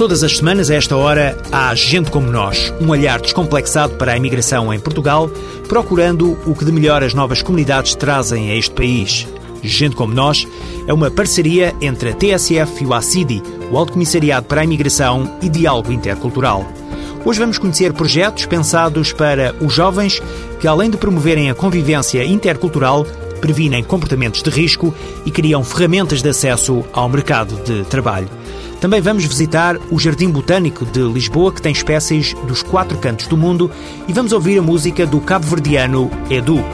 Todas as semanas, a esta hora, há Gente Como Nós, um olhar descomplexado para a imigração em Portugal, procurando o que de melhor as novas comunidades trazem a este país. Gente Como Nós é uma parceria entre a TSF e o ACIDI, o Alto Comissariado para a Imigração e Diálogo Intercultural. Hoje vamos conhecer projetos pensados para os jovens que, além de promoverem a convivência intercultural, previnem comportamentos de risco e criam ferramentas de acesso ao mercado de trabalho. Também vamos visitar o Jardim Botânico de Lisboa, que tem espécies dos quatro cantos do mundo, e vamos ouvir a música do cabo-verdiano Edu.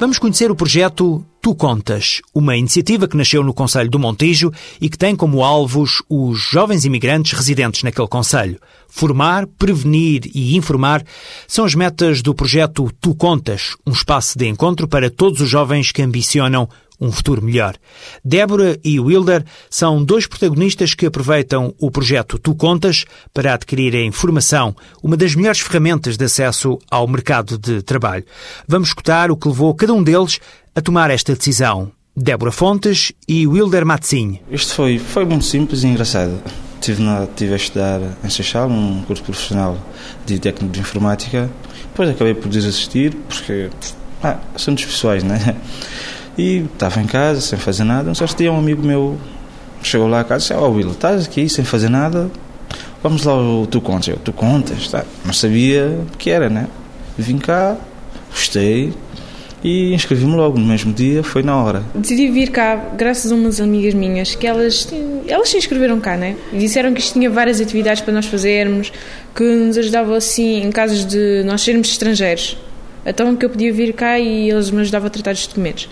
Vamos conhecer o projeto Tu Contas, uma iniciativa que nasceu no Conselho do Montijo e que tem como alvos os jovens imigrantes residentes naquele Conselho. Formar, prevenir e informar são as metas do projeto Tu Contas, um espaço de encontro para todos os jovens que ambicionam um futuro melhor. Débora e Wilder são dois protagonistas que aproveitam o projeto Tu Contas para adquirir a informação, uma das melhores ferramentas de acesso ao mercado de trabalho. Vamos escutar o que levou cada um deles a tomar esta decisão. Débora Fontes e Wilder Matzin. Isto foi, foi muito simples e engraçado. Estive, na, estive a estudar em Seixal, um curso profissional de técnico de informática. Depois acabei por desistir, porque ah, assuntos pessoais, né? E estava em casa, sem fazer nada. Só dia um amigo meu chegou lá a casa e disse: Ó oh, Will, estás aqui sem fazer nada? Vamos lá, tu contas. Eu, tu contas? Tá. Não sabia o que era, né? Vim cá, gostei, e inscrevi-me logo no mesmo dia, foi na hora. Decidi vir cá graças a umas amigas minhas que elas, elas se inscreveram cá, né? Disseram que isto tinha várias atividades para nós fazermos, que nos ajudavam assim em casos de nós sermos estrangeiros. Então que eu podia vir cá e eles me ajudavam a tratar dos documentos.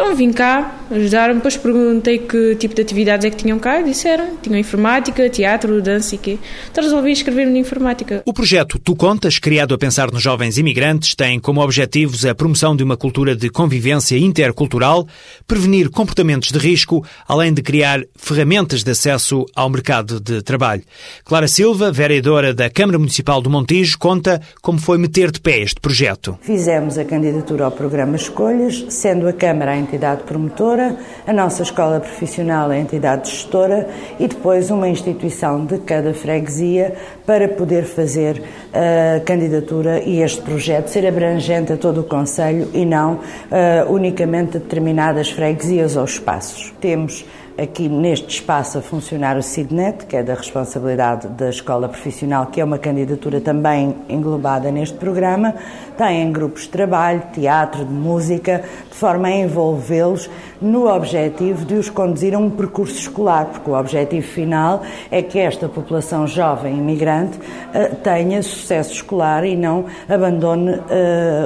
Então vim cá, ajudaram depois perguntei que tipo de atividades é que tinham cá e disseram tinham informática, teatro, dança e quê. Então resolvi inscrever-me na informática. O projeto Tu Contas, criado a pensar nos jovens imigrantes, tem como objetivos a promoção de uma cultura de convivência intercultural, prevenir comportamentos de risco, além de criar ferramentas de acesso ao mercado de trabalho. Clara Silva, vereadora da Câmara Municipal do Montijo, conta como foi meter de pé este projeto. Fizemos a candidatura ao programa Escolhas, sendo a Câmara a entidade promotora, a nossa escola profissional a entidade gestora e depois uma instituição de cada freguesia para poder fazer a candidatura e este projeto ser abrangente a todo o Conselho e não uh, unicamente a determinadas freguesias ou espaços. Temos aqui neste espaço a funcionar o CIDNET, que é da responsabilidade da Escola Profissional, que é uma candidatura também englobada neste programa. Têm grupos de trabalho, teatro, de música, de forma a envolvê-los no objetivo de os conduzir a um percurso escolar, porque o objetivo final é que esta população jovem imigrante uh, tenha sucesso escolar e não abandone uh,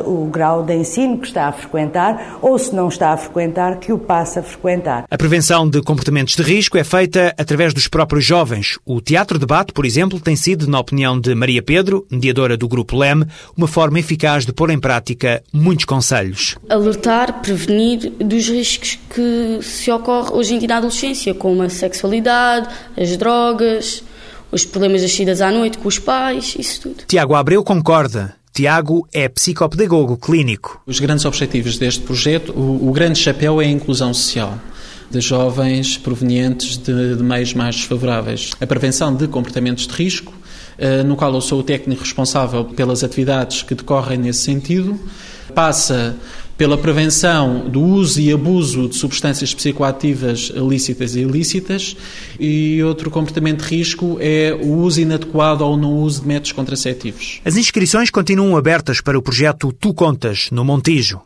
o grau de ensino que está a frequentar, ou se não está a frequentar, que o passe a frequentar. A prevenção de comportamentos de risco é feita através dos próprios jovens. O Teatro Debate, por exemplo, tem sido, na opinião de Maria Pedro, mediadora do Grupo LEM, uma forma eficaz de pôr em prática muitos conselhos. Alertar, prevenir dos riscos que se ocorre hoje em dia na adolescência, como a sexualidade, as drogas, os problemas das saídas à noite com os pais, isso tudo. Tiago Abreu concorda. Tiago é psicopedagogo clínico. Os grandes objetivos deste projeto, o, o grande chapéu é a inclusão social de jovens provenientes de, de meios mais desfavoráveis. A prevenção de comportamentos de risco, eh, no qual eu sou o técnico responsável pelas atividades que decorrem nesse sentido, passa pela prevenção do uso e abuso de substâncias psicoativas lícitas e ilícitas e outro comportamento de risco é o uso inadequado ou não uso de métodos contraceptivos. As inscrições continuam abertas para o projeto Tu Contas, no Montijo.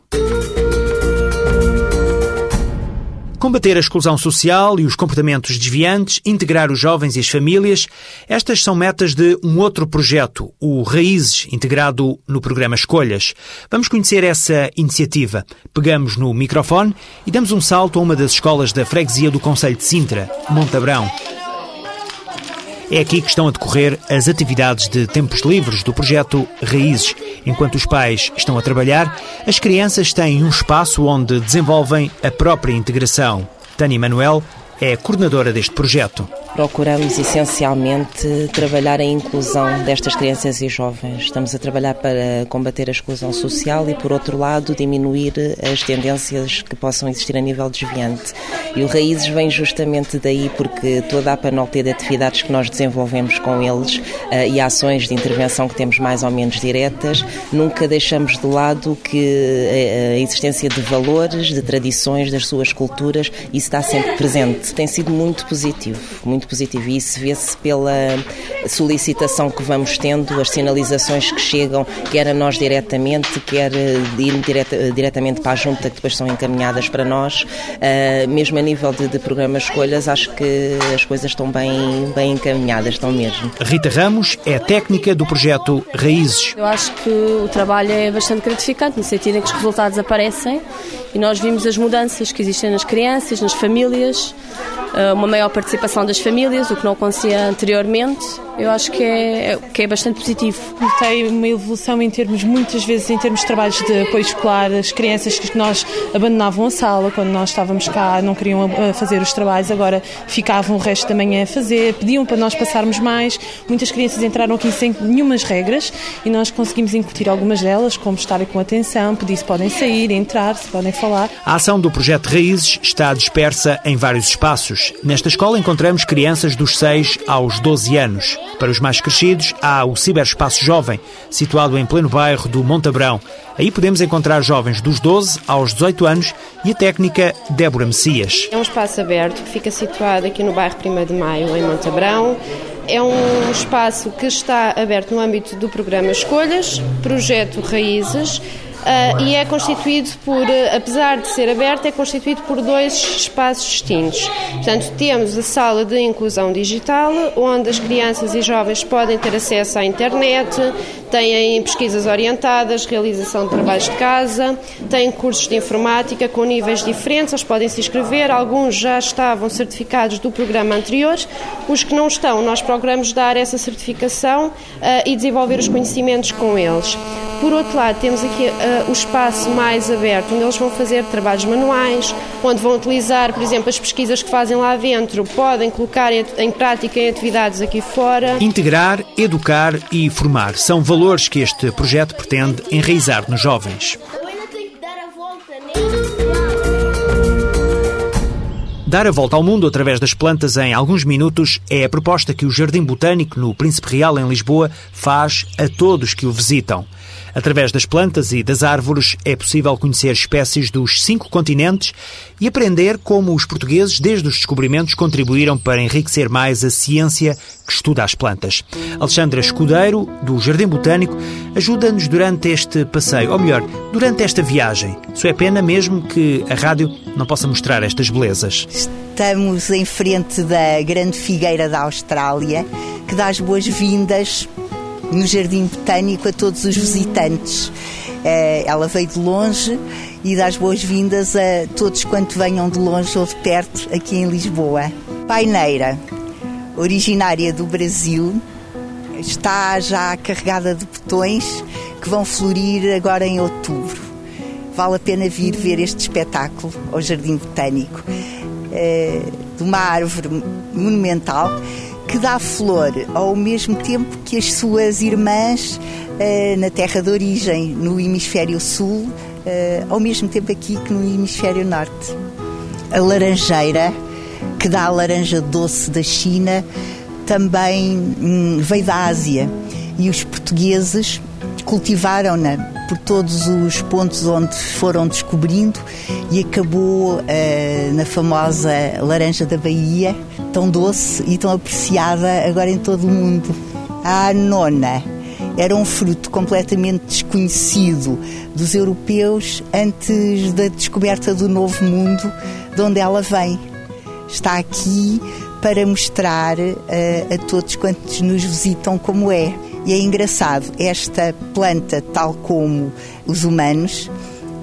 Combater a exclusão social e os comportamentos desviantes, integrar os jovens e as famílias, estas são metas de um outro projeto, o Raízes, integrado no programa Escolhas. Vamos conhecer essa iniciativa. Pegamos no microfone e damos um salto a uma das escolas da freguesia do Conselho de Sintra, Montabrão. É aqui que estão a decorrer as atividades de tempos livres do projeto Raízes. Enquanto os pais estão a trabalhar, as crianças têm um espaço onde desenvolvem a própria integração. Tânia Manuel é coordenadora deste projeto. Procuramos essencialmente trabalhar a inclusão destas crianças e jovens. Estamos a trabalhar para combater a exclusão social e, por outro lado, diminuir as tendências que possam existir a nível desviante. E o Raízes vem justamente daí porque toda a panóplia de atividades que nós desenvolvemos com eles uh, e ações de intervenção que temos mais ou menos diretas, nunca deixamos de lado que a, a existência de valores, de tradições, das suas culturas, isso está sempre presente. Tem sido muito positivo, muito positivo. E isso vê-se pela solicitação que vamos tendo, as sinalizações que chegam, quer a nós diretamente, quer ir direta, diretamente para a junta, que depois são encaminhadas para nós. Uh, mesmo a nível de, de programas escolhas, acho que as coisas estão bem, bem encaminhadas, estão mesmo. Rita Ramos é técnica do projeto Raízes. Eu acho que o trabalho é bastante gratificante, no sentido em que os resultados aparecem e nós vimos as mudanças que existem nas crianças, nas famílias, uma maior participação das famílias, o que não acontecia anteriormente eu acho que é, que é bastante positivo. Tem uma evolução em termos, muitas vezes, em termos de trabalhos de apoio escolar, as crianças que nós abandonavam a sala quando nós estávamos cá, não queriam fazer os trabalhos, agora ficavam o resto da manhã a fazer, pediam para nós passarmos mais. Muitas crianças entraram aqui sem nenhumas regras e nós conseguimos incutir algumas delas, como estarem com atenção, pedir se podem sair, entrar, se podem falar. A ação do projeto Raízes está dispersa em vários espaços. Nesta escola encontramos crianças dos 6 aos 12 anos. Para os mais crescidos, há o Ciberespaço Jovem, situado em pleno bairro do Montabrão. Aí podemos encontrar jovens dos 12 aos 18 anos e a técnica Débora Messias. É um espaço aberto que fica situado aqui no bairro 1 de Maio, em Montabrão. É um espaço que está aberto no âmbito do programa Escolhas, projeto Raízes, Uh, e é constituído por, uh, apesar de ser aberto, é constituído por dois espaços distintos. Portanto, temos a sala de inclusão digital, onde as crianças e jovens podem ter acesso à internet, têm pesquisas orientadas, realização de trabalhos de casa, têm cursos de informática com níveis diferentes, eles podem se inscrever, alguns já estavam certificados do programa anterior, os que não estão, nós procuramos dar essa certificação uh, e desenvolver os conhecimentos com eles. Por outro lado, temos aqui uh, o espaço mais aberto, onde eles vão fazer trabalhos manuais, onde vão utilizar, por exemplo, as pesquisas que fazem lá dentro, podem colocar em, em prática em atividades aqui fora. Integrar, educar e formar são valores que este projeto pretende enraizar nos jovens. Dar a volta ao mundo através das plantas em alguns minutos é a proposta que o Jardim Botânico no Príncipe Real em Lisboa faz a todos que o visitam. Através das plantas e das árvores é possível conhecer espécies dos cinco continentes e aprender como os portugueses, desde os descobrimentos, contribuíram para enriquecer mais a ciência que estuda as plantas. Alexandra Escudeiro, do Jardim Botânico, ajuda-nos durante este passeio, ou melhor, durante esta viagem. Só é pena mesmo que a rádio não possa mostrar estas belezas. Estamos em frente da grande figueira da Austrália, que dá as boas-vindas no Jardim Botânico a todos os visitantes. Eh, ela veio de longe e dá as boas-vindas a todos quanto venham de longe ou de perto aqui em Lisboa. Paineira, originária do Brasil, está já carregada de botões que vão florir agora em outubro. Vale a pena vir ver este espetáculo ao Jardim Botânico. É, de uma árvore monumental que dá flor ao mesmo tempo que as suas irmãs eh, na terra de origem, no hemisfério sul, eh, ao mesmo tempo aqui que no hemisfério norte. A laranjeira, que dá a laranja doce da China, também hum, veio da Ásia e os portugueses cultivaram-na por todos os pontos onde foram descobrindo e acabou uh, na famosa laranja da Bahia, tão doce e tão apreciada agora em todo o mundo. A nona era um fruto completamente desconhecido dos europeus antes da descoberta do novo mundo de onde ela vem. Está aqui para mostrar uh, a todos quantos nos visitam como é. E é engraçado, esta planta, tal como os humanos,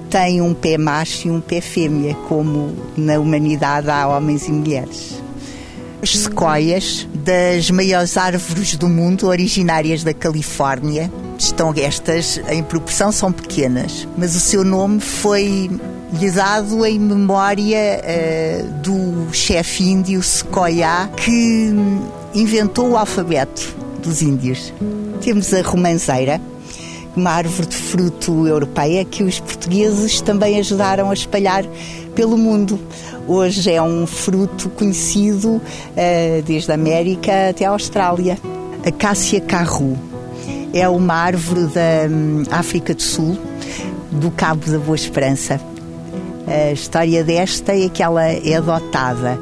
tem um pé macho e um pé fêmea, como na humanidade há homens e mulheres. as sequoias, das maiores árvores do mundo, originárias da Califórnia. Estão estas em proporção, são pequenas, mas o seu nome foi lhe dado em memória uh, do chefe índio Sequoia que inventou o alfabeto dos índios. Temos a romanceira, uma árvore de fruto europeia que os portugueses também ajudaram a espalhar pelo mundo. Hoje é um fruto conhecido uh, desde a América até a Austrália. A Cássia carru é uma árvore da um, África do Sul, do Cabo da Boa Esperança. A história desta é que ela é adotada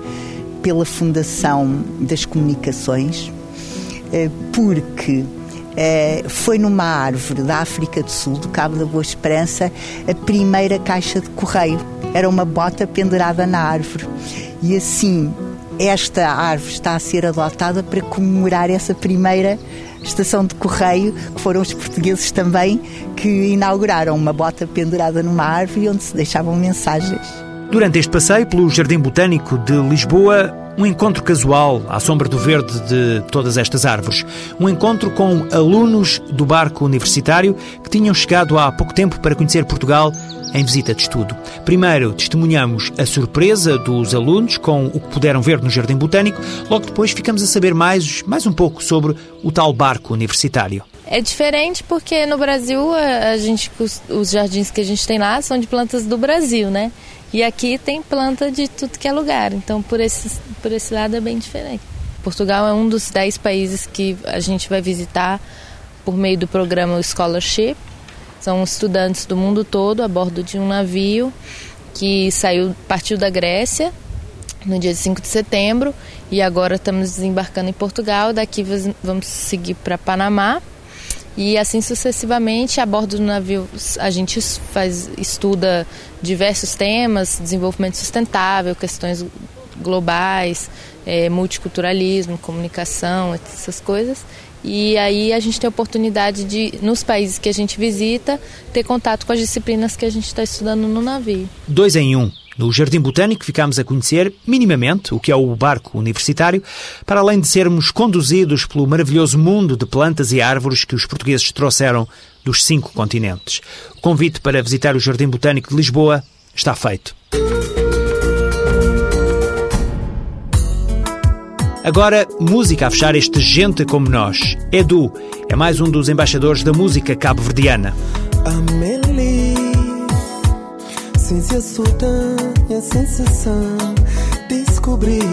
pela Fundação das Comunicações, uh, porque Uh, foi numa árvore da África do Sul, do Cabo da Boa Esperança, a primeira caixa de correio era uma bota pendurada na árvore. E assim, esta árvore está a ser adotada para comemorar essa primeira estação de correio, que foram os portugueses também que inauguraram uma bota pendurada numa árvore onde se deixavam mensagens. Durante este passeio pelo Jardim Botânico de Lisboa, um encontro casual à sombra do verde de todas estas árvores. Um encontro com alunos do barco universitário que tinham chegado há pouco tempo para conhecer Portugal em visita de estudo. Primeiro, testemunhamos a surpresa dos alunos com o que puderam ver no Jardim Botânico, logo depois ficamos a saber mais, mais um pouco sobre o tal barco universitário. É diferente porque no Brasil a gente, os jardins que a gente tem lá são de plantas do Brasil, né? E aqui tem planta de tudo que é lugar, então por esse, por esse lado é bem diferente. Portugal é um dos dez países que a gente vai visitar por meio do programa Scholarship, são estudantes do mundo todo a bordo de um navio que saiu, partiu da Grécia no dia 5 de setembro e agora estamos desembarcando em Portugal. Daqui vamos seguir para Panamá e assim sucessivamente. A bordo do navio a gente faz, estuda diversos temas, desenvolvimento sustentável, questões globais, é, multiculturalismo, comunicação, essas coisas. E aí a gente tem a oportunidade de, nos países que a gente visita, ter contato com as disciplinas que a gente está estudando no navio. Dois em um. No Jardim Botânico ficámos a conhecer minimamente o que é o barco universitário, para além de sermos conduzidos pelo maravilhoso mundo de plantas e árvores que os portugueses trouxeram dos cinco continentes. O convite para visitar o Jardim Botânico de Lisboa está feito. Agora, música a fechar este Gente Como Nós. Edu é mais um dos embaixadores da música cabo-verdiana. Amélie, sensação, descobrir.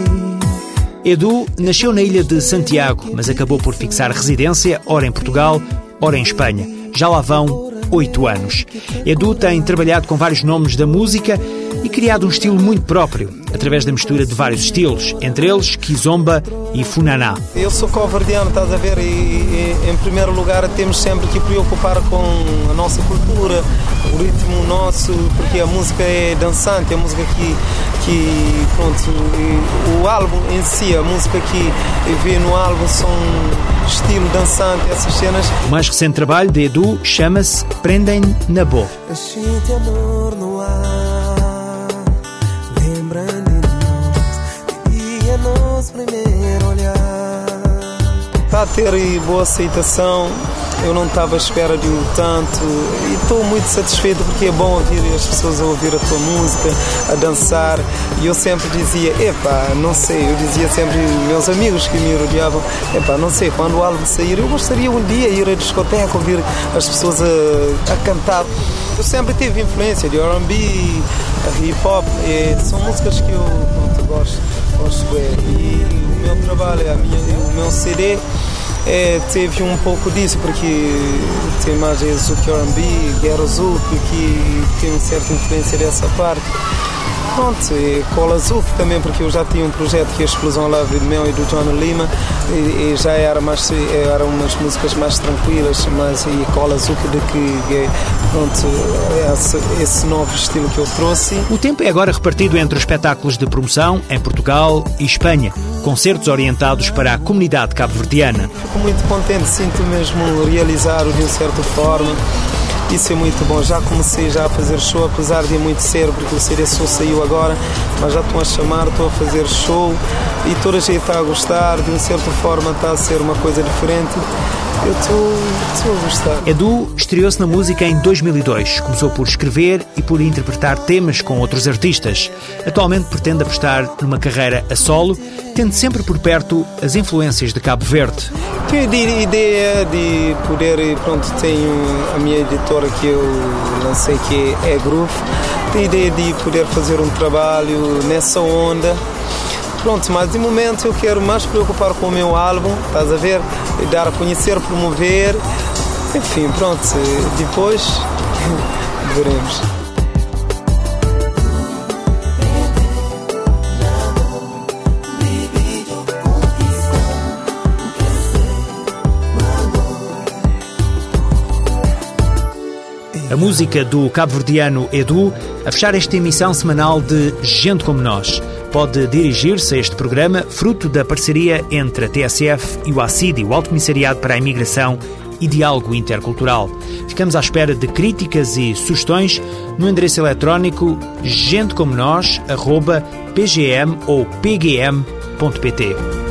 Edu nasceu na ilha de Santiago, mas acabou por fixar residência, ora em Portugal, ora em Espanha. Já lá vão oito anos. Edu tem trabalhado com vários nomes da música e criado um estilo muito próprio, através da mistura de vários estilos, entre eles Kizomba e Funaná. Eu sou covardiano, estás a ver, e, e, em primeiro lugar temos sempre que preocupar com a nossa cultura, o ritmo nosso, porque a música é dançante, a música que, que pronto, o álbum em si, a música que vê no álbum são estilo dançante, essas cenas. O mais recente trabalho de Edu chama-se Prendem na Boa. amor no ar. A ter boa aceitação, eu não estava à espera de um tanto e estou muito satisfeito porque é bom ouvir as pessoas a ouvir a tua música, a dançar. E eu sempre dizia, epá, não sei, eu dizia sempre meus amigos que me rodeavam, epá, não sei, quando o álbum sair, eu gostaria um dia ir à discoteca, ouvir as pessoas a, a cantar. Eu sempre tive influência de R&B, hip hop, são músicas que eu, eu gosto, gosto é. E o meu trabalho, a minha, o meu CD é, teve um pouco disso, porque tem mais o R&B, Guerra Azul, que tem uma certa influência dessa parte. Pronto, e Cola Azul também, porque eu já tinha um projeto que é a Explosão Love de Mel e do John Lima, e, e, já era mais, eram umas músicas mais tranquilas, mas e Cola Azul de que é, pronto, esse, esse novo estilo que eu trouxe. O tempo é agora repartido entre os espetáculos de promoção em Portugal e Espanha, concertos orientados para a comunidade cabo-verdiana. Fico muito contente, sinto mesmo realizar de uma certa forma Isso é muito bom. Já comecei já a fazer show, apesar de muito cedo, porque o CD só saiu agora, mas já estão a chamar, estou a fazer show e toda a gente está a gostar, de uma certa forma está a ser uma coisa diferente. Eu estou a gostar. Edu estreou-se na música em 2002. Começou por escrever e por interpretar temas com outros artistas. Atualmente pretende apostar numa carreira a solo, tendo sempre por perto as influências de Cabo Verde. Tenho a ideia de poder, pronto, tenho a minha editora que eu lancei que é Groove, tenho a ideia de poder fazer um trabalho nessa onda Pronto, mas de momento eu quero mais preocupar com o meu álbum, estás a ver? Dar a conhecer, promover. Enfim, pronto, depois veremos. A música do cabo-verdiano Edu a fechar esta emissão semanal de Gente Como Nós pode dirigir-se a este programa, fruto da parceria entre a TSF e o ACID, o Alto Comissariado para a Imigração e Diálogo Intercultural. Ficamos à espera de críticas e sugestões no endereço eletrónico gentecomonos.pgm ou pgm.pt.